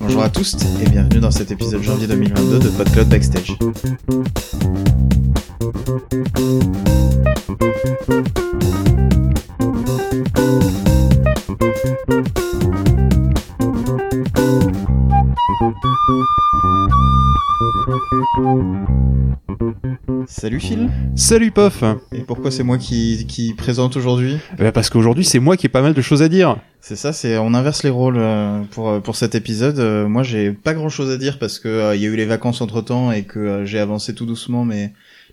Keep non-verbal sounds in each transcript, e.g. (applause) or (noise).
Bonjour à tous et bienvenue dans cet épisode janvier 2022 de PodCloud Backstage. Salut Pof Et pourquoi c'est moi qui, qui présente aujourd'hui bah Parce qu'aujourd'hui c'est moi qui ai pas mal de choses à dire. C'est ça, c'est on inverse les rôles euh, pour euh, pour cet épisode. Euh, moi j'ai pas grand chose à dire parce que il y a eu les vacances entre temps et que j'ai avancé tout doucement, mais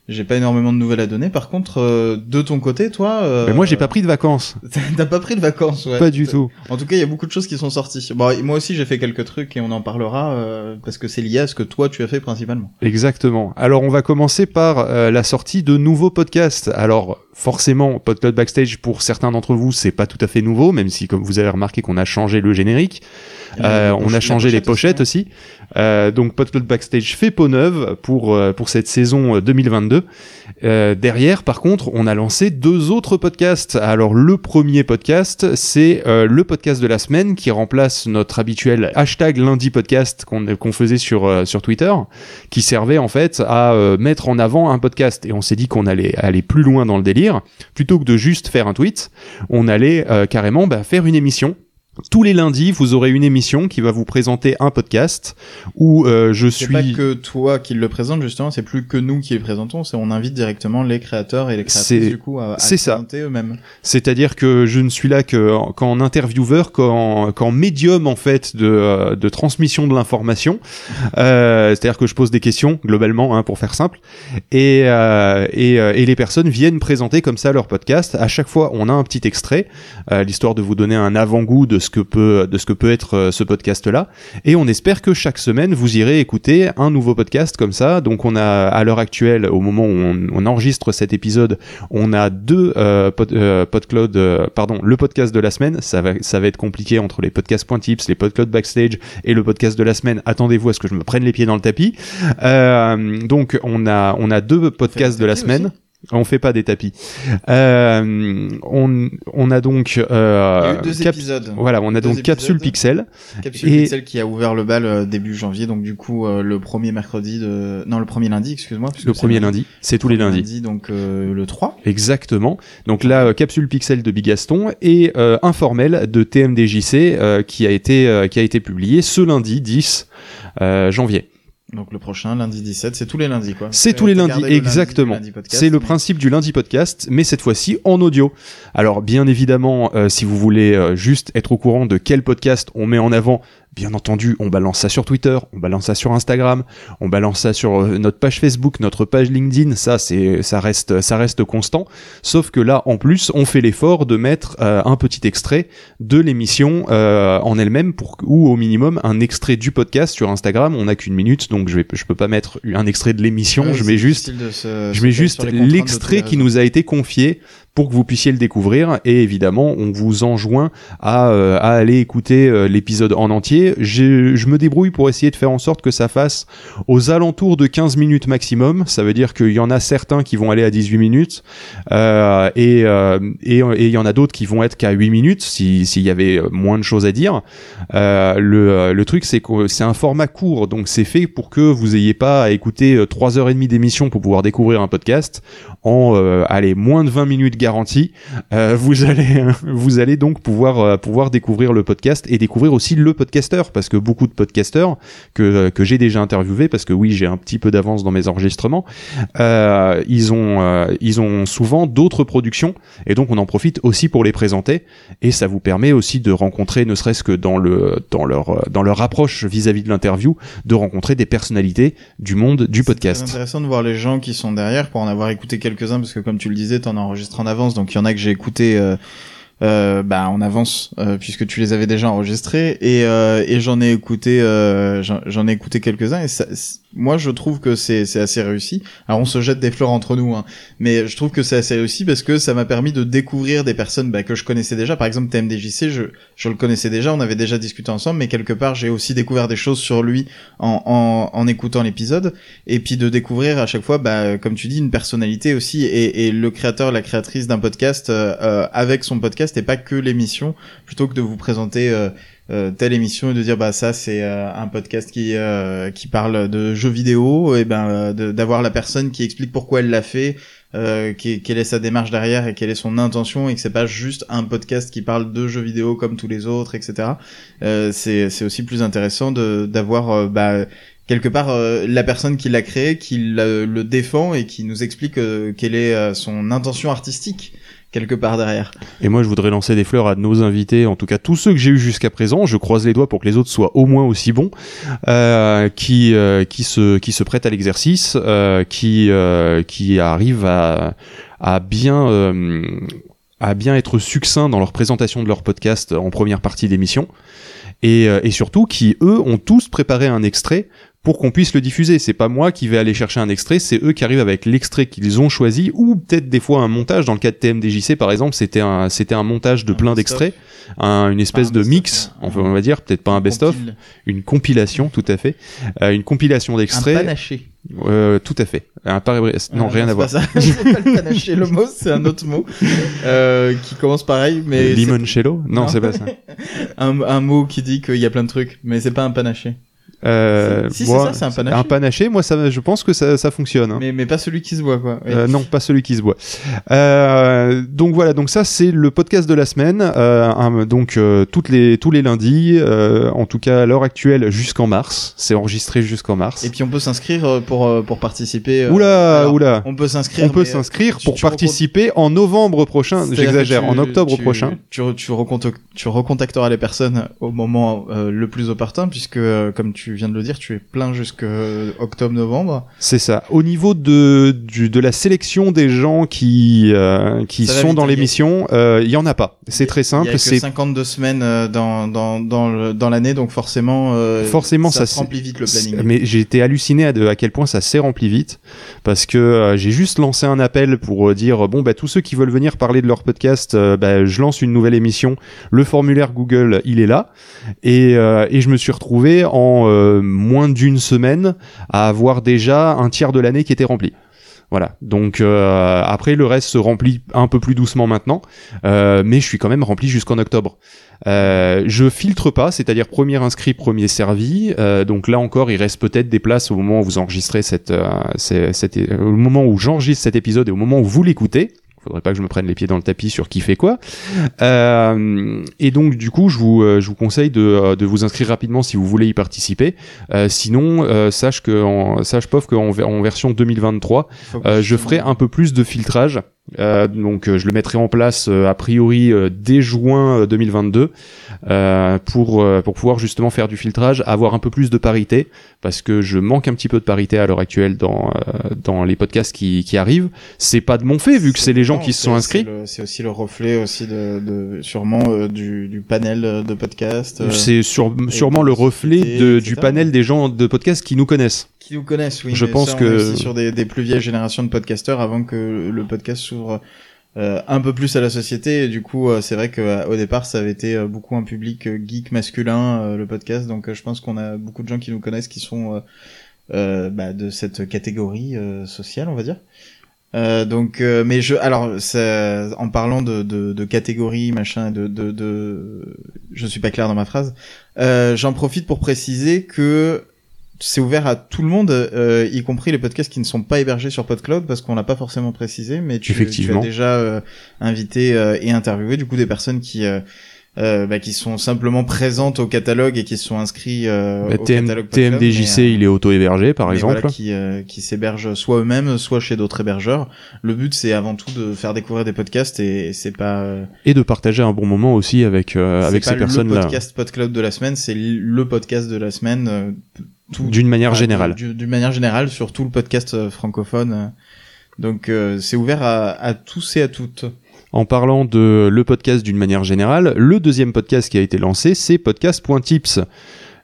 j'ai pas énormément de nouvelles à donner. Par contre, euh, de ton côté, toi. Euh, Mais moi, j'ai pas pris de vacances. (laughs) T'as pas pris de vacances, ouais. Pas du tout. En tout cas, il y a beaucoup de choses qui sont sorties. Bon, moi aussi, j'ai fait quelques trucs et on en parlera euh, parce que c'est lié à ce que toi tu as fait principalement. Exactement. Alors, on va commencer par la sortie de nouveaux podcasts. Alors, forcément, PodCloud Backstage pour certains d'entre vous, c'est pas tout à fait nouveau, même si, comme vous avez remarqué, qu'on a changé le générique. Euh, on a changé les pochettes aussi. Euh, donc PodCloud Backstage fait peau neuve pour euh, pour cette saison 2022. Euh, derrière, par contre, on a lancé deux autres podcasts. Alors le premier podcast, c'est le podcast de la semaine qui remplace notre habituel hashtag lundi podcast qu'on qu'on faisait sur sur Twitter, qui servait en fait à mettre en avant un podcast. Et on s'est dit qu'on allait aller plus loin dans le délire, plutôt que de juste faire un tweet, on allait carrément bah, faire une émission tous les lundis, vous aurez une émission qui va vous présenter un podcast où euh, je suis. C'est pas que toi qui le présente justement, c'est plus que nous qui le présentons, c'est on invite directement les créateurs et les créatrices du coup à, à présenter eux-mêmes. C'est-à-dire que je ne suis là que qu'en intervieweur, qu'en qu'en médium en fait de, euh, de transmission de l'information. euh, C'est-à-dire que je pose des questions globalement, hein, pour faire simple, et euh, et, euh, et les personnes viennent présenter comme ça leur podcast. À chaque fois, on a un petit extrait, l'histoire de vous donner un avant-goût de ce que peut de ce que peut être euh, ce podcast là et on espère que chaque semaine vous irez écouter un nouveau podcast comme ça. Donc on a à l'heure actuelle au moment où on, enregistre cet épisode on a deux euh, euh PodCloud euh, pardon le podcast de la semaine. Ça va ça va être compliqué entre les podcasts point tips les PodCloud backstage et le podcast de la semaine. Attendez-vous à ce que je me prenne les pieds dans le tapis. Donc on a on a deux podcasts de la semaine on fait pas des tapis. Euh, on, on a donc euh, deux épisodes. Voilà, on a donc Capsule Pixel. Capsule Pixel qui a ouvert le bal euh, début janvier, donc du coup euh, le premier mercredi de non le premier lundi, excuse-moi. Le premier lundi, c'est tous les lundis. Lundi, donc le 3. Exactement. Donc là Capsule Pixel de Bigaston et informel de TMDJC qui a été qui a été publié ce lundi 10 janvier. Donc le prochain, lundi 17, c'est tous les lundis quoi. C'est tous les lundis, exactement. C'est le principe du lundi podcast, mais cette fois-ci en audio. Alors bien évidemment, euh, si vous voulez euh, juste être au courant de quel podcast on met en avant, Bien entendu, on balance ça sur Twitter, on balance ça sur Instagram, on balance ça sur euh, notre page Facebook, notre page LinkedIn. Ça, c'est, ça reste, ça reste constant. Sauf que là, en plus, on fait l'effort de mettre euh, un petit extrait de l'émission euh, en elle-même, pour ou au minimum un extrait du podcast sur Instagram. On n'a qu'une minute, donc je vais, je peux pas mettre un extrait de l'émission. je mets juste, je mets juste l'extrait qui nous a été confié pour que vous puissiez le découvrir. Et évidemment, on vous enjoint à, euh, à aller écouter euh, l'épisode en entier. Je me débrouille pour essayer de faire en sorte que ça fasse aux alentours de 15 minutes maximum. Ça veut dire qu'il y en a certains qui vont aller à 18 minutes euh, et euh, et il y en a d'autres qui vont être qu'à 8 minutes s'il y avait moins de choses à dire. le, le truc, c'est que c'est un format court, donc c'est fait pour que vous ayez pas à écouter 3h30 d'émission pour pouvoir découvrir un podcast en allez moins de 20 minutes garantie. Euh, vous (laughs) allez vous allez donc pouvoir euh, pouvoir découvrir le podcast et découvrir aussi le podcasteur parce que beaucoup de podcasteurs que euh, que j'ai déjà interviewé parce que oui j'ai un petit peu d'avance dans mes enregistrements ils ont ils ont souvent d'autres productions et donc on en profite aussi pour les présenter et ça vous permet aussi de rencontrer ne serait-ce que dans le dans leur dans leur approche vis-à-vis de l'interview de rencontrer des personnalités du monde du podcast. C'est intéressant de voir les gens qui sont derrière pour en avoir écouté quelques-uns parce que comme tu le disais t'en enregistres en avance, donc il y en a que j'ai écouté euh, euh, bah, en avance euh, puisque tu les avais déjà enregistrés. Et, et j'en ai écouté j'en ai écouté quelques-uns. Et ça, moi je trouve que c'est assez réussi. Alors on se jette des fleurs entre nous, hein, mais je trouve que c'est assez réussi parce que ça m'a permis de découvrir des personnes bah, que je connaissais déjà. Par exemple TMDJC, je je le connaissais déjà, on avait déjà discuté ensemble, mais quelque part j'ai aussi découvert des choses sur lui en en, en écoutant l'épisode. Et puis de découvrir à chaque fois, bah comme tu dis, une personnalité aussi. Et, et le créateur, la créatrice d'un podcast euh, euh, avec son podcast et pas que l'émission, plutôt que de vous présenter euh, euh, telle émission et de dire bah ça c'est euh, un podcast qui euh, qui parle de jeux vidéo et ben d'avoir la personne qui explique pourquoi elle l'a fait qui, quelle est sa démarche derrière et quelle est son intention et que c'est pas juste un podcast qui parle de jeux vidéo comme tous les autres etc c'est c'est aussi plus intéressant de d'avoir bah quelque part la personne qui l'a créé qui le défend et qui nous explique quelle est son intention artistique quelque part derrière. Et moi, je voudrais lancer des fleurs à nos invités, en tout cas tous ceux que j'ai eu jusqu'à présent. Je croise les doigts pour que les autres soient au moins aussi bons, euh, qui euh, qui se qui se prêtent à l'exercice, euh, qui euh, qui arrivent à à bien euh, à bien être succincts dans leur présentation de leur podcast en première partie d'émission. Et, et surtout qui eux ont tous préparé un extrait pour qu'on puisse le diffuser. C'est pas moi qui vais aller chercher un extrait, c'est eux qui arrivent avec l'extrait qu'ils ont choisi, ou peut-être des fois un montage. Dans le cas de TMDJC, par exemple, c'était un, c'était un montage de plein d'extraits, une espèce de mix, on va dire, peut-être pas un best-of, une compilation, tout à fait, euh, une compilation d'extraits. Un panaché. Euh, tout à fait. Un par... Non, rien à voir. (laughs) c'est pas le panaché, le mot, c'est un autre mot euh, qui commence pareil, mais. Limoncello? Non, non c'est pas ça. (laughs) un, un mot qui dit qu'il y a plein de trucs, mais c'est pas un panaché. Euh, si, moi, c'est ça, c'est un panaché. Un panaché, moi, ça, je pense que ça, ça fonctionne. Hein. Mais, mais pas celui qui se boit, quoi. Euh, non, pas celui qui se boit. Euh, donc voilà, donc ça, c'est le podcast de la semaine. Euh, donc toutes les, tous les lundis, en tout cas à l'heure actuelle, jusqu'en mars. C'est enregistré jusqu'en mars. Et puis on peut s'inscrire pour, pour participer. oula, oula. On peut s'inscrire. On peut s'inscrire pour participer en novembre prochain. J'exagère, en octobre prochain. Tu, tu, tu recontacteras les personnes au moment le plus opportun, puisque comme tu viens de le dire, tu es plein jusque octobre-novembre. C'est ça. Au niveau de, du, de la sélection des gens qui, euh, qui sont dans l'émission, euh, il y en a pas. C'est très simple. Il y a que 52 semaines euh, dans, dans, dans, dans l'année, donc forcément, forcément ça, ça remplit vite le planning. Mais j'ai été halluciné à, de, à quel point ça s'est rempli vite, parce que j'ai juste lancé un appel pour dire, bon, bah, tous ceux qui veulent venir parler de leur podcast, bah, je lance une nouvelle émission. Le formulaire Google, il est là. Et, et je me suis retrouvé en euh, moins d'une semaine à avoir déjà un tiers de l'année qui était rempli. Voilà. Donc euh, après le reste se remplit un peu plus doucement maintenant, euh, mais je suis quand même rempli jusqu'en octobre. je filtre pas, c'est-à-dire premier inscrit, premier servi. donc là encore, il reste peut-être des places au moment où vous enregistrez cette, cette, au moment où j'enregistre cet épisode et au moment où vous l'écoutez faudrait pas que je me prenne les pieds dans le tapis sur qui fait quoi. Euh, et donc du coup, je vous, euh, je vous conseille de, euh, de vous inscrire rapidement si vous voulez y participer. Euh, sinon, euh, sache que en, sache pof qu'en en version 2023, je ferai un peu plus de filtrage euh, donc euh, je le mettrai en place euh, a priori dès juin 2022 pour pour pouvoir justement faire du filtrage, avoir un peu plus de parité parce que je manque un petit peu de parité à l'heure actuelle dans dans les podcasts qui qui arrivent. C'est pas de mon fait vu que c'est les gens qui se sont inscrits. C'est aussi le reflet aussi de, de sûrement du, du panel de podcasts. c'est sûrement le reflet de, du panel des gens de podcasts qui nous connaissent qui nous connaissent, oui. Je pense que aussi sur des, des, plus vieilles générations de podcasteurs avant que le podcast s'ouvre euh, un peu plus à la société. Et du coup, euh, c'est vrai qu'au euh, départ, ça avait été beaucoup un public geek masculin, le podcast. Donc, je pense qu'on a beaucoup de gens qui nous connaissent qui sont bah, de cette catégorie sociale, on va dire. donc, mais je, alors, en parlant de, de, de catégorie, machin, de, de, de, je suis pas clair dans ma phrase. J'en profite pour préciser que c'est ouvert à tout le monde, euh, y compris les podcasts qui ne sont pas hébergés sur PodCloud parce qu'on l'a pas forcément précisé, mais tu, tu as déjà euh, invité euh, et interviewé du coup des personnes qui bah, qui sont simplement présentes au catalogue et qui sont inscrits bah, au catalogue TMDJC, il est auto-hébergé par exemple, voilà, qui qui s'hébergent soit eux-mêmes, soit chez d'autres hébergeurs. Le but c'est avant tout de faire découvrir des podcasts et, c'est pas et de partager un bon moment aussi avec avec ces personnes-là. Le podcast PodCloud de la semaine, c'est le podcast de la semaine d'une manière générale. D'une manière générale sur tout le podcast euh, francophone. Donc euh, c'est ouvert à, à, tous et à toutes. En parlant de le podcast d'une manière générale, le deuxième podcast qui a été lancé, c'est podcast.tips.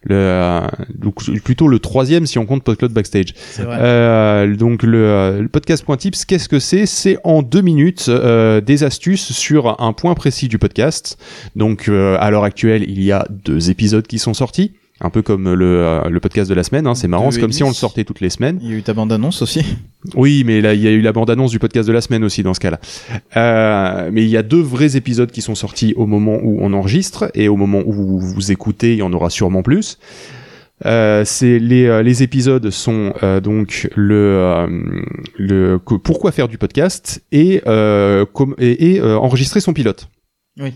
le donc plutôt le troisième si on compte PodCloud Backstage. Euh, donc le, le podcast Point Tips, qu'est-ce que c'est? C'est en deux minutes euh, des astuces sur un point précis du podcast. Donc euh, à l'heure actuelle, il y a deux épisodes qui sont sortis un peu comme le, euh, le podcast de la semaine. Hein, c'est marrant, c'est comme si on le sortait toutes les semaines. Il y a eu ta bande-annonce aussi. Oui, mais là, il y a eu la bande-annonce du podcast de la semaine aussi dans ce cas-là. Euh, mais il y a deux vrais épisodes qui sont sortis au moment où on enregistre et au moment où vous écoutez, il y en aura sûrement plus. Euh, c'est les, euh, les épisodes sont euh, donc le euh, le pourquoi faire du podcast et et, et enregistrer son pilote. Oui.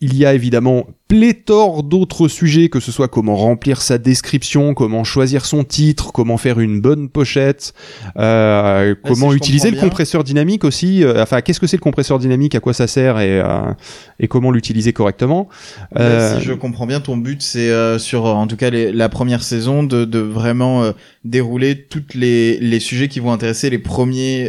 il y a évidemment pléthore d'autres sujets, que ce soit comment remplir sa description, comment choisir son titre, comment faire une bonne pochette, euh, comment utiliser le compresseur dynamique aussi. Euh, enfin, qu'est-ce que c'est le compresseur dynamique, à quoi ça sert et, euh, et comment l'utiliser correctement. Euh, si je comprends bien, ton but c'est sur, en tout cas, les, la première saison, de, de vraiment dérouler toutes les, les sujets qui vont intéresser les premiers,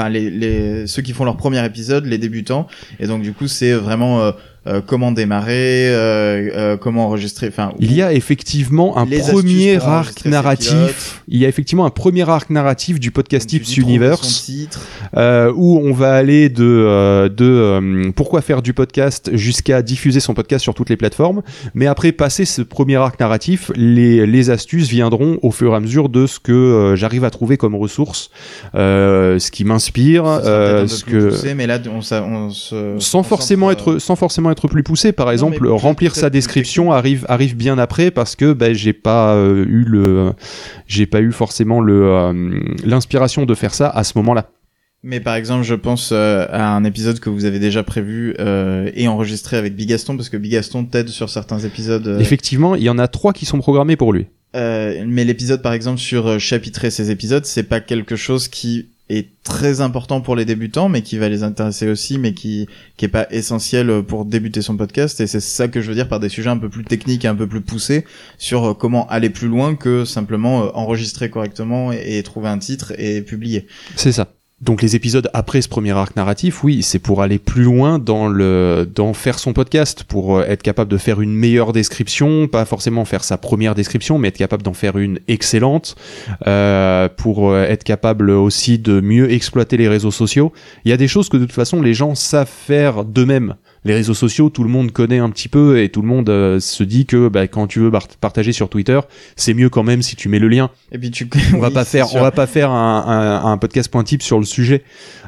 enfin les, les ceux qui font leur premier épisode, les débutants. Et donc du coup, c'est vraiment euh, comment démarrer, euh, euh, comment enregistrer. Enfin, il y a effectivement un premier arc narratif. Il y a effectivement un premier arc narratif du podcast Tips Universe où on va aller de de pourquoi faire du podcast jusqu'à diffuser son podcast sur toutes les plateformes. Mais après passer ce premier arc narratif, les les astuces viendront au fur et à mesure de ce que j'arrive à trouver comme ressources, ce qui m'inspire, ce que. mais là on, on se, sans forcément être sans forcément être plus poussé. Par exemple, remplir sa description arrive arrive bien après parce que ben, j'ai pas euh, eu le j'ai pas eu forcément le euh, l'inspiration de faire ça à ce moment-là. Mais par exemple, je pense euh, à un épisode que vous avez déjà prévu et enregistré avec Bigaston, parce que Bigaston t'aide sur certains épisodes. Effectivement, il y en a trois qui sont programmés pour lui. mais l'épisode, par exemple, sur chapitrer ces épisodes, c'est pas quelque chose qui est très important pour les débutants, mais qui va les intéresser aussi, mais qui qui est pas essentiel pour débuter son podcast. Et c'est ça que je veux dire par des sujets un peu plus techniques et un peu plus poussés sur euh, comment aller plus loin que simplement euh, enregistrer correctement et trouver un titre et publier. C'est ça. Donc les épisodes après ce premier arc narratif, oui, c'est pour aller plus loin dans le dans faire son podcast, pour euh, être capable de faire une meilleure description, pas forcément faire sa première description, mais être capable d'en faire une excellente, euh, pour euh, être capable aussi de mieux exploiter les réseaux sociaux. Il y a des choses que de toute façon les gens savent faire d'eux-mêmes les réseaux sociaux, tout le monde connaît un petit peu et tout le monde euh, se dit que bah, quand tu veux partager sur Twitter, c'est mieux quand même si tu mets le lien. Et puis tu, on va (laughs) pas faire, on va pas faire un, un, un podcast point type sur le sujet.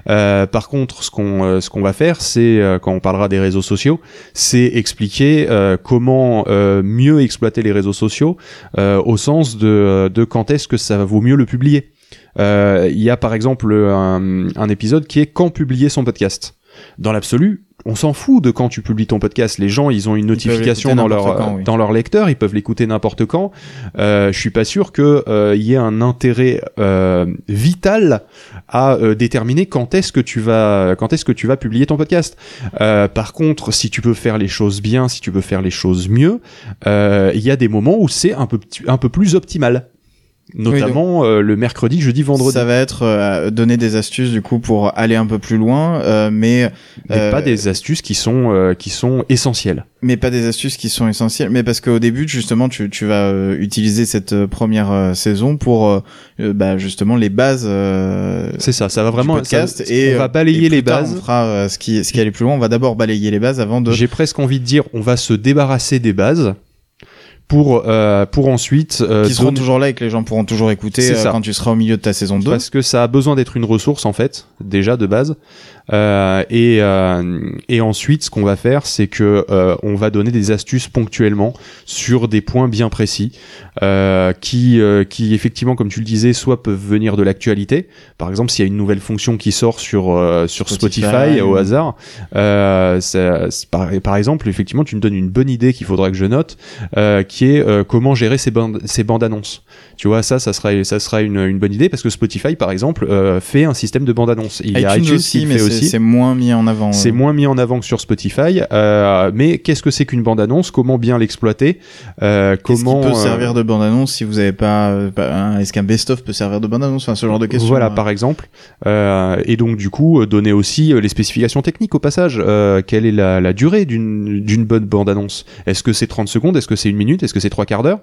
Euh, par contre, ce qu'on euh, ce qu'on va faire, c'est quand on parlera des réseaux sociaux, c'est expliquer comment mieux exploiter les réseaux sociaux au sens de de quand est-ce que ça vaut mieux le publier. Il y a par exemple un, un épisode qui est quand publier son podcast. Dans l'absolu, on s'en fout de quand tu publies ton podcast. Les gens, ils ont une notification dans leur dans leur lecteur, ils peuvent l'écouter n'importe quand. Euh, je suis pas sûr que euh, y ait un intérêt euh, vital à euh, déterminer quand est-ce que tu vas quand est-ce que tu vas publier ton podcast. Euh, par contre, si tu peux faire les choses bien, si tu peux faire les choses mieux, il y a des moments où c'est un peu un peu plus optimal notamment euh, le mercredi, jeudi, vendredi. Ça va être euh, donner des astuces du coup pour aller un peu plus loin, euh, mais, mais pas des astuces qui sont qui sont essentielles. Mais pas des astuces qui sont essentielles, mais parce qu'au début justement tu tu vas utiliser cette première saison pour bah justement les bases. C'est ça, ça va vraiment. Podcast et on va balayer les bases. on fera ce qui ce qui allait plus loin. On va d'abord balayer les bases avant de. J'ai presque envie de dire, on va se débarrasser des bases pour euh, pour ensuite euh, qui seront toujours là et que les gens pourront toujours écouter euh, quand tu seras au milieu de ta saison 2 parce que ça a besoin d'être une ressource en fait déjà de base et, euh, et ensuite, ce qu'on va faire, c'est que euh, on va donner des astuces ponctuellement sur des points bien précis qui, qui effectivement, comme tu le disais, soit peuvent venir de l'actualité. Par exemple, s'il y a une nouvelle fonction qui sort sur sur Spotify, au hasard, ça, par, par, exemple, effectivement, tu me donnes une bonne idée qu'il faudra que je note, qui expliquer comment gérer ces bandes, ces bandes annonces. Tu vois, ça, ça sera, ça sera une, une bonne idée parce que Spotify, par exemple, fait un système de bande annonce. Il y a iTunes aussi, mais C'est moins mis en avant. C'est moins mis en avant que sur Spotify. mais qu'est-ce que c'est qu'une bande annonce Comment bien l'exploiter? Comment peut servir de bande annonce si vous n'avez pas, Est-ce qu'un best-of peut servir de bande annonce Enfin, ce genre de questions. Voilà, par exemple. et donc, du coup, donner aussi les spécifications techniques au passage. quelle est la, la durée d'une bonne bande annonce Est-ce que c'est 30 secondes? Est-ce que c'est une minute? Est-ce que c'est trois quarts d'heure?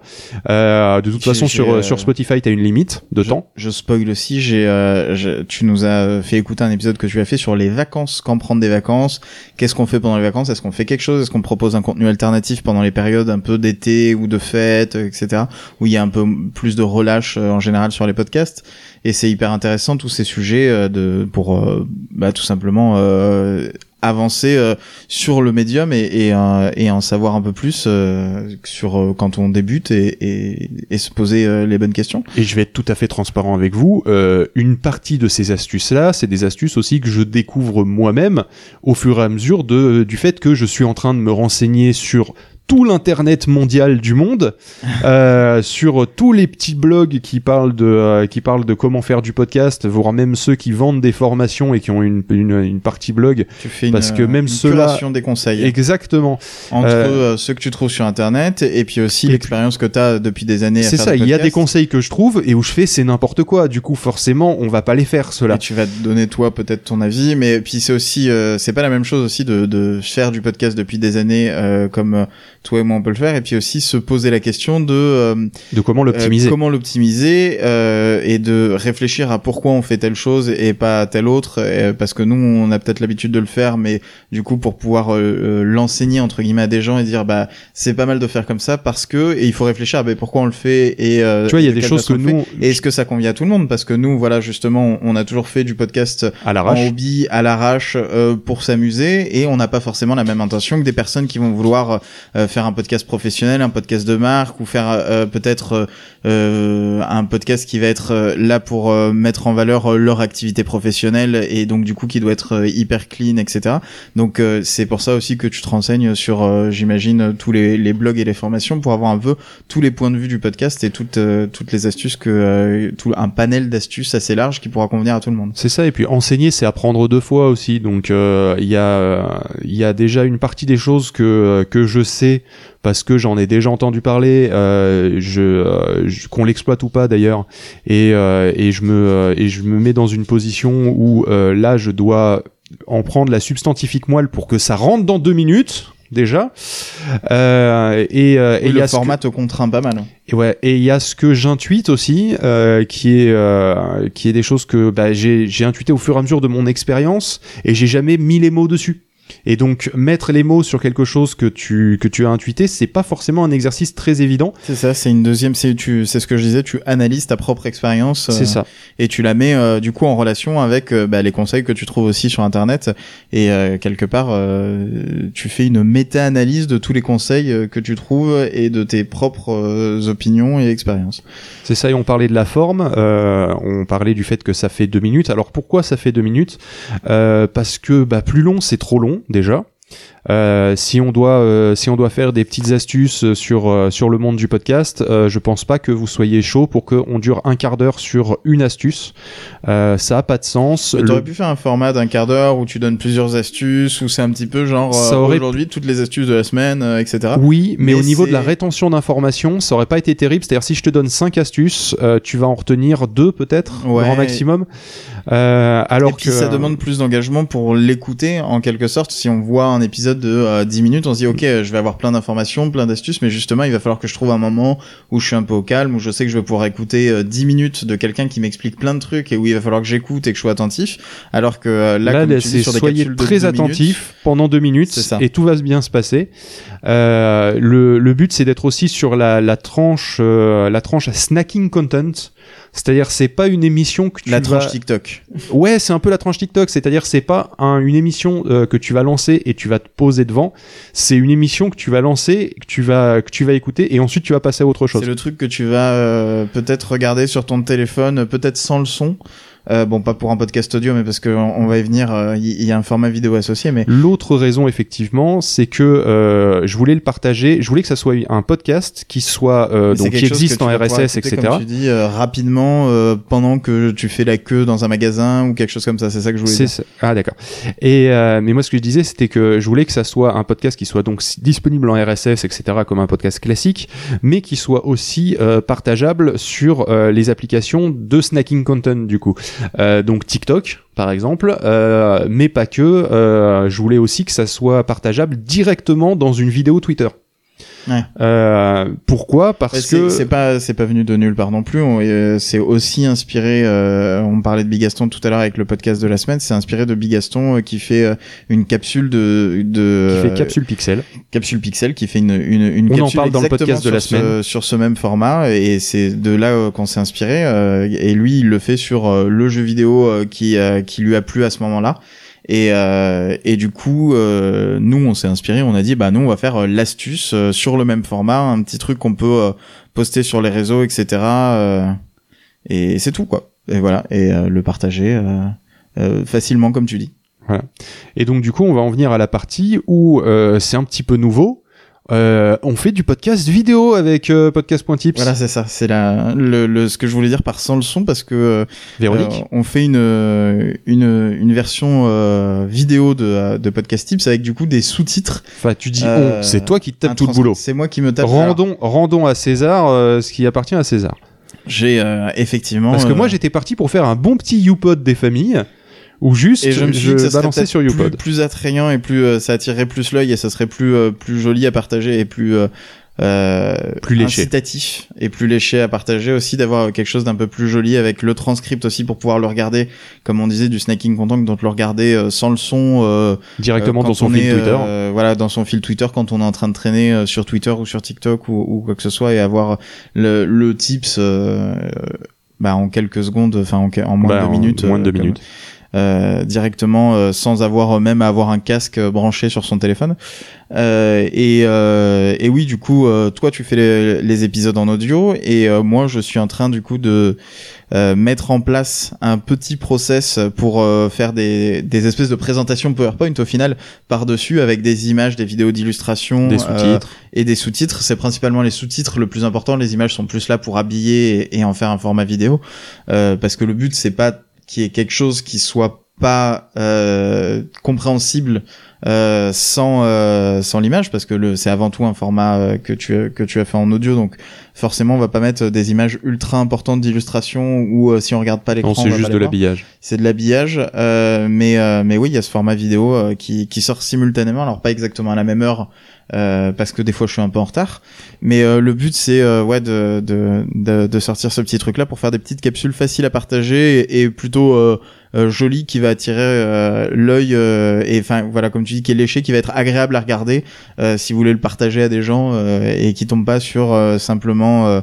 De toute façon, sur sur Spotify, tu as une limite de temps. Je spoil aussi, j'ai, euh, tu nous as fait écouter un épisode que tu as fait sur les vacances, quand prendre des vacances, qu'est-ce qu'on fait pendant les vacances, est-ce qu'on fait quelque chose, est-ce qu'on propose un contenu alternatif pendant les périodes un peu d'été ou de fête, etc., où il y a un peu plus de relâche euh, en général sur les podcasts? Et c'est hyper intéressant tous ces sujets euh, de pour bah, tout simplement avancer euh, sur le médium et, euh, et, en savoir un peu plus euh, sur quand on débute et, et, et se poser les bonnes questions. Et je vais être tout à fait transparent avec vous. une partie de ces astuces-là, c'est des astuces aussi que je découvre moi-même au fur et à mesure de, du fait que je suis en train de me renseigner sur tout l'internet mondial du monde, (laughs) euh, sur tous les petits blogs qui parlent de euh, qui parlent de comment faire du podcast, voire même ceux qui vendent des formations et qui ont une, une, une partie blog. Tu fais une, parce que même ceux-là, des conseils. Exactement. Entre euh, ceux que tu trouves sur internet et puis aussi l'expérience que tu as depuis des années. C'est ça. Il y a des conseils que je trouve et où je fais c'est n'importe quoi. Du coup, forcément, on va pas les faire cela. Et tu vas te donner toi peut-être ton avis, mais puis c'est aussi c'est pas la même chose aussi de, de faire du podcast depuis des années comme toi et moi on peut le faire. Et puis aussi se poser la question de euh, de comment l'optimiser. euh, comment l'optimiser euh, et de réfléchir à pourquoi on fait telle chose et pas telle autre. Parce que nous on a peut-être l'habitude de le faire mais du coup pour pouvoir l'enseigner entre guillemets à des gens et dire bah c'est pas mal de faire comme ça parce que et il faut réfléchir à bah, pourquoi on le fait et tu vois il y a des choses que nous et est-ce que ça convient à tout le monde? Parce que nous voilà justement on a toujours fait du podcast à l'arrache. en hobby à l'arrache pour s'amuser et on n'a pas forcément la même intention que des personnes qui vont vouloir faire un podcast professionnel, un podcast de marque, ou faire euh, peut-être euh, un podcast qui va être euh, là pour mettre en valeur leur activité professionnelle et donc du coup qui doit être hyper clean, etc. Donc c'est pour ça aussi que tu te renseignes sur, j'imagine, tous les, les, blogs et les formations pour avoir un peu tous les points de vue du podcast et toutes toutes les astuces que tout un panel d'astuces assez large qui pourra convenir à tout le monde. C'est ça et puis enseigner c'est apprendre deux fois aussi donc il y a il y a déjà une partie des choses que que je sais parce que j'en ai déjà entendu parler, euh, je, euh, qu'on l'exploite ou pas d'ailleurs, et, euh, et je me et je me mets dans une position où là je dois en prendre la substantifique moelle pour que ça rentre dans deux minutes déjà. Euh, et, et, le format te contraint pas mal. Et ouais, et il y a ce que j'intuite aussi, euh, qui est euh, qui est des choses que bah, j'ai j'ai intuité au fur et à mesure de mon expérience, et j'ai jamais mis les mots dessus. Et donc mettre les mots sur quelque chose que tu que tu as intuité, c'est pas forcément un exercice très évident. C'est ça, c'est une deuxième c'est tu c'est ce que je disais, tu analyses ta propre expérience c'est ça. Euh, et tu la mets euh, du coup en relation avec euh, bah, les conseils que tu trouves aussi sur internet et quelque part tu fais une méta-analyse de tous les conseils que tu trouves et de tes propres opinions et expériences. C'est ça et on parlait de la forme, on parlait du fait que ça fait deux minutes. Alors pourquoi ça fait deux minutes? Parce que bah plus long c'est trop long déjà. Euh, si on doit euh, si on doit faire des petites astuces sur euh, sur le monde du podcast, je pense pas que vous soyez chaud pour qu'on dure un quart d'heure sur une astuce. ça a pas de sens. Tu aurais pu faire un format d'un quart d'heure où tu donnes plusieurs astuces, où c'est un petit peu genre aujourd'hui toutes les astuces de la semaine, etc. Oui, mais, au niveau de la rétention d'informations, ça aurait pas été terrible. C'est-à-dire si je te donne cinq astuces, tu vas en retenir deux peut-être au grand maximum. alors Et puis ça demande plus d'engagement pour l'écouter en quelque sorte. Si on voit un épisode de 10 euh, minutes, on se dit ok, je vais avoir plein d'informations, plein d'astuces, mais justement, il va falloir que je trouve un moment où je suis un peu au calme, où je sais que je vais pouvoir écouter 10 euh, minutes de quelqu'un qui m'explique plein de trucs et où il va falloir que j'écoute et que je sois attentif. Alors que euh, là, comme tu dis, sur des soyez très attentif pendant deux minutes et tout va bien se passer. le, le but, c'est d'être aussi sur la, la tranche, la tranche à snacking content. C'est-à-dire, c'est pas une émission que tu la tranche TikTok. Ouais, c'est un peu la tranche TikTok. C'est-à-dire, c'est pas une émission euh, que tu vas lancer et tu vas te poser devant. C'est une émission que tu vas lancer, que tu vas que tu vas écouter et ensuite tu vas passer à autre chose. C'est le truc que tu vas euh, peut-être regarder sur ton téléphone, peut-être sans le son Euh, bon, pas pour un podcast audio, mais parce qu'on on va y venir. Euh, il y, a un format vidéo associé, mais l'autre raison effectivement, c'est que euh, je voulais le partager. Je voulais que ça soit un podcast qui soit euh, donc qui existe en RSS, etc. Comme tu dis rapidement pendant que tu fais la queue dans un magasin ou quelque chose comme ça. C'est ça que je voulais dire. Ah d'accord. Et mais moi, ce que je disais, c'était que je voulais que ça soit un podcast qui soit donc disponible en RSS, etc. comme un podcast classique, mais qui soit aussi partageable sur les applications de snacking content du coup. Euh, donc TikTok par exemple, euh, mais pas que. Euh, je voulais aussi que ça soit partageable directement dans une vidéo Twitter. Euh, pourquoi? Parce que c'est pas c'est pas venu de nulle part non plus. Euh, c'est aussi inspiré. Euh, on parlait de Bigaston tout à l'heure avec le podcast de la semaine. C'est inspiré de Bigaston euh, qui fait une capsule de de qui fait capsule pixel. Capsule pixel qui fait une une, une on en parle dans le podcast de la semaine sur ce même format et c'est de là qu'on s'est inspiré. et lui, il le fait sur le jeu vidéo qui qui lui a plu à ce moment-là. Et, euh, et du coup, euh, nous, on s'est inspiré, on a dit, bah nous, on va faire euh, l'astuce euh, sur le même format, un petit truc qu'on peut poster sur les réseaux, etc. et c'est tout, quoi. Et voilà, et le partager facilement, comme tu dis. Voilà. Et donc, du coup, on va en venir à la partie où c'est un petit peu nouveau. Euh, on fait du podcast vidéo avec euh, podcast.tips. Voilà, c'est ça. C'est la le, le, ce que je voulais dire par sans le son parce que euh, Véronique, on fait une une une version vidéo de de podcast tips avec du coup des sous-titres. Enfin, tu dis on, c'est toi qui tapes tout le boulot. C'est moi qui me tape. Rendons rendons à César ce qui appartient à César. J'ai effectivement parce que moi j'étais parti pour faire un bon petit YouPod des familles ou juste et je, me suis je balançais sur YouPod. Plus, plus, attrayant et plus euh, ça attirerait plus l'œil et ça serait plus euh, plus joli à partager et plus euh, plus léché. incitatif et plus léché à partager aussi d'avoir quelque chose d'un peu plus joli avec le transcript aussi pour pouvoir le regarder comme on disait du snacking content donc le regarder sans le son directement dans son fil Twitter voilà dans son fil Twitter quand on est en train de traîner sur Twitter ou sur TikTok ou, ou, quoi que ce soit et avoir le, le tips bah en quelques secondes enfin en, en moins bah, de deux minutes moins de deux minutes euh, directement euh, sans avoir même à avoir un casque branché sur son téléphone. Euh, et, et oui, du coup, toi tu fais les, les, épisodes en audio et moi je suis en train du coup de mettre en place un petit process pour faire des, des espèces de présentations PowerPoint au final par dessus avec des images, des vidéos d'illustration, des sous-titres et des sous-titres. C'est principalement les sous-titres le plus important. Les images sont plus là pour habiller et, et en faire un format vidéo parce que le but c'est pas qui est quelque chose qui soit pas euh, compréhensible euh, sans euh, sans l'image parce que le c'est avant tout un format euh, que tu que tu as fait en audio donc forcément on va pas mettre des images ultra importantes d'illustration ou euh, si on regarde pas l'écran c'est juste de l'habillage. C'est de l'habillage mais mais oui il y a ce format vidéo qui qui sort simultanément. Alors pas exactement à la même heure euh, parce que des fois je suis un peu en retard. Mais euh, le but c'est euh, ouais de, de, de, de, sortir ce petit truc là pour faire des petites capsules faciles à partager et, et plutôt jolies qui va attirer l'œil et enfin voilà comme tu dis qui est léché, qui va être agréable à regarder si vous voulez le partager à des gens et qui tombe pas sur simplement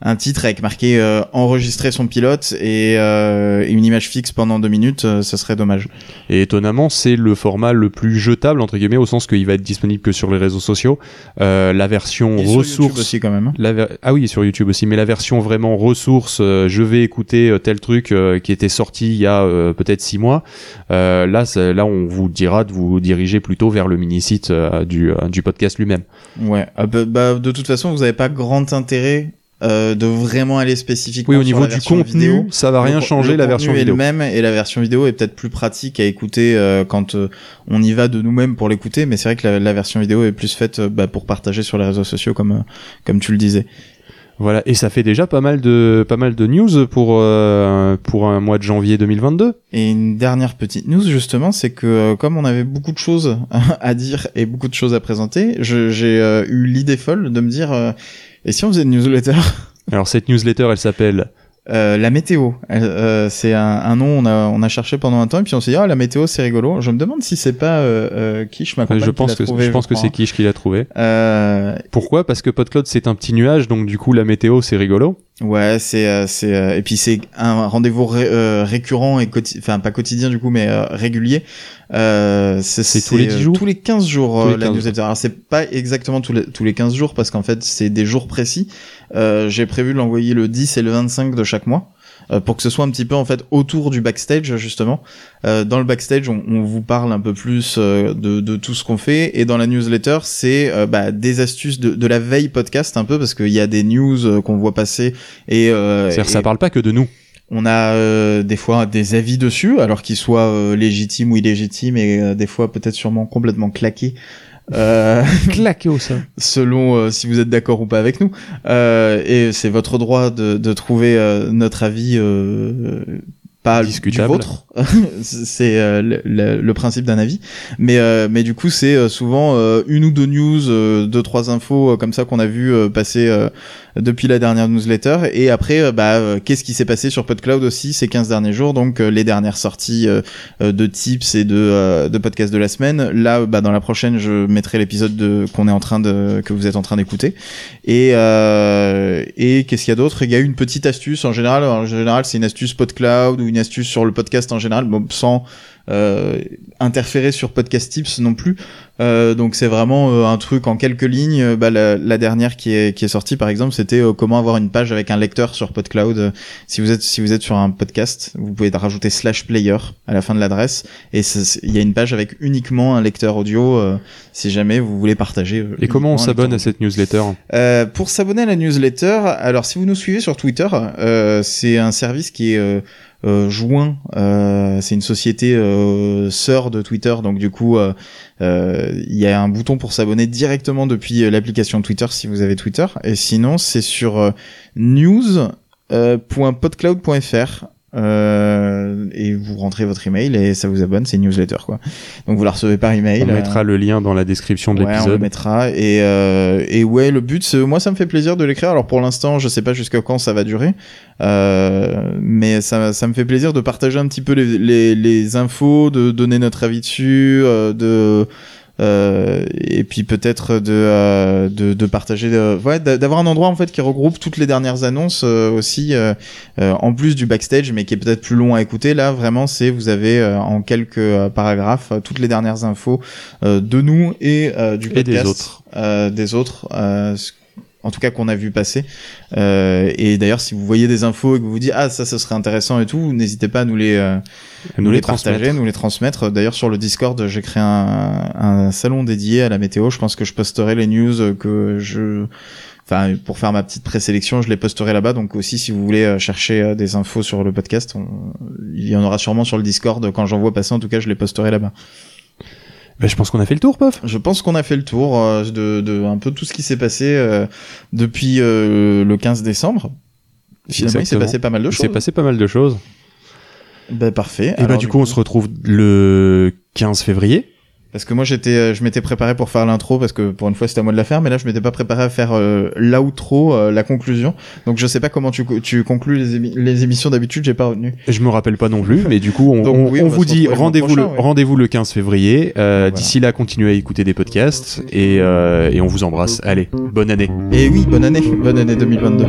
un titre avec marqué euh, enregistrer son pilote et euh, une image fixe pendant deux minutes, euh, ça serait dommage. Et étonnamment, c'est le format le plus jetable entre guillemets au sens qu'il va être disponible que sur les réseaux sociaux. la version ressource aussi quand même. Hein. Ah oui, sur YouTube aussi, mais la version vraiment ressource, je vais écouter tel truc qui était sorti il y a peut-être six mois. là, là, on vous dira de vous diriger plutôt vers le mini site du, du podcast lui-même. Ouais. Ah bah, bah, de toute façon, vous n'avez pas grand intérêt euh, de vraiment aller spécifiquement oui au niveau du contenu vidéo. ça va rien changer la version vidéo. est le même et la version vidéo est peut-être plus pratique à écouter euh, quand euh, on y va de nous-mêmes pour l'écouter mais c'est vrai que la, version vidéo est plus faite bah, pour partager sur les réseaux sociaux comme comme tu le disais. Voilà. Et ça fait déjà pas mal de pas mal de news pour pour un mois de janvier 2022 et une dernière petite news justement c'est que comme on avait beaucoup de choses (laughs) à dire et beaucoup de choses à présenter j'ai eu l'idée folle de me dire et si on faisait une newsletter? Alors cette newsletter, elle s'appelle euh, la météo, euh, c'est un, un, nom on a on a cherché pendant un temps et puis on s'est dit ah la météo c'est rigolo. Je me demande si c'est pas euh, euh Kish ma compagne Je pense que trouvé, je pense que c'est Kish qui l'a trouvé. Euh... Pourquoi? Parce que PodCloud c'est un petit nuage donc du coup la météo c'est rigolo. Ouais, c'est euh, c'est et puis c'est un rendez-vous récurrent et enfin pas quotidien du coup mais régulier. c'est tous les 10 jours? Tous les 15 jours la newsletter. Alors c'est pas exactement tous les tous les 15 jours parce qu'en fait c'est des jours précis. J'ai prévu de l'envoyer le 10 et le 25 de chaque mois. pour que ce soit un petit peu en fait autour du backstage justement. dans le backstage, on, on, vous parle un peu plus de, de tout ce qu'on fait, et dans la newsletter, c'est bah, des astuces de, de, la veille podcast un peu parce qu'il y a des news qu'on voit passer et, C'est-à-dire ça parle pas que de nous. On a euh, des fois des avis dessus, alors qu'ils soient euh, légitimes ou illégitimes, et euh, des fois peut-être sûrement complètement claqués. (laughs) Claqué au sein. Selon si vous êtes d'accord ou pas avec nous. et c'est votre droit de, de trouver notre avis pas discutable. du vôtre. (laughs) c'est euh, le, principe d'un avis. Mais euh, mais du coup c'est euh, souvent une ou deux news, deux trois infos comme ça qu'on a vu passer depuis la dernière newsletter. Et après bah qu'est-ce qui s'est passé sur PodCloud aussi ces 15 derniers jours? Donc les dernières sorties de tips et de de podcasts de la semaine. Là bah dans la prochaine je mettrai l'épisode de qu'on est en train de que vous êtes en train d'écouter. Et et qu'est-ce qu'il y a d'autre? Il y a une petite astuce en général. En général c'est une astuce PodCloud ou une astuce sur le podcast en général, bon, sans euh, interférer sur podcast tips non plus. Euh, donc c'est vraiment euh, un truc en quelques lignes. Bah, la, dernière qui est qui est sortie par exemple, c'était comment avoir une page avec un lecteur sur PodCloud. si vous êtes si vous êtes sur un podcast, vous pouvez rajouter slash player à la fin de l'adresse et il y a une page avec uniquement un lecteur audio si jamais vous voulez partager. et comment on s'abonne à cette newsletter? Pour s'abonner à la newsletter, alors si vous nous suivez sur Twitter, c'est un service qui est euh, Joint, euh, c'est une société euh, sœur de Twitter, donc du coup, il y a un bouton pour s'abonner directement depuis l'application Twitter si vous avez Twitter. Et sinon, c'est sur news.podcloud.fr euh, et vous rentrez votre email et ça vous abonne, c'est une newsletter quoi. Donc vous la recevez par email. On mettra le lien dans la description de ouais, l'épisode. On le mettra et euh, et ouais le but, moi ça me fait plaisir de l'écrire. Alors pour l'instant, je sais pas jusqu'à quand ça va durer, euh, mais ça ça me fait plaisir de partager un petit peu les les, les infos, de donner notre avis dessus, euh, de euh, et puis peut-être de, euh, de, de partager, ouais, d'avoir un endroit en fait qui regroupe toutes les dernières annonces euh, aussi, en plus du backstage, mais qui est peut-être plus long à écouter. Là, vraiment, c'est vous avez en quelques paragraphes toutes les dernières infos de nous et du podcast, des autres, des autres en tout cas qu'on a vu passer. Euh, et d'ailleurs, si vous voyez des infos et que vous vous dites ah ça, ça serait intéressant et tout, n'hésitez pas à nous les, euh, nous, les, partager, nous les transmettre. D'ailleurs, sur le Discord, j'ai créé un, un, salon dédié à la météo. Je pense que je posterai les news que je Enfin, pour faire ma petite présélection, je les posterai là-bas. Donc aussi, si vous voulez euh, chercher euh, des infos sur le podcast, il y en aura sûrement sur le Discord. Quand j'en vois passer, en tout cas, je les posterai là-bas. Ben, je pense qu'on a fait le tour, Pof. Je pense qu'on a fait le tour euh, de, de, un peu tout ce qui s'est passé euh, depuis euh, le 15 décembre. Finalement, il s'est passé pas mal de choses. Il s'est passé pas mal de choses. Ben, parfait. Et bah, du coup, on se retrouve le 15 février. Parce que moi j'étais, euh, je m'étais préparé pour faire l'intro parce que pour une fois c'était à moi de la faire, mais là je m'étais pas préparé à faire euh, l'outro, euh, la conclusion. Donc je sais pas comment tu, tu conclus les, les émissions d'habitude, j'ai pas retenu. Je me rappelle pas non plus, mais du coup on, on, vous dit rendez-vous le, rendez-vous le 15 février. Euh, D'ici là, continuez à écouter des podcasts et, et on vous embrasse. Allez, bonne année. Et oui, bonne année, bonne année 2022.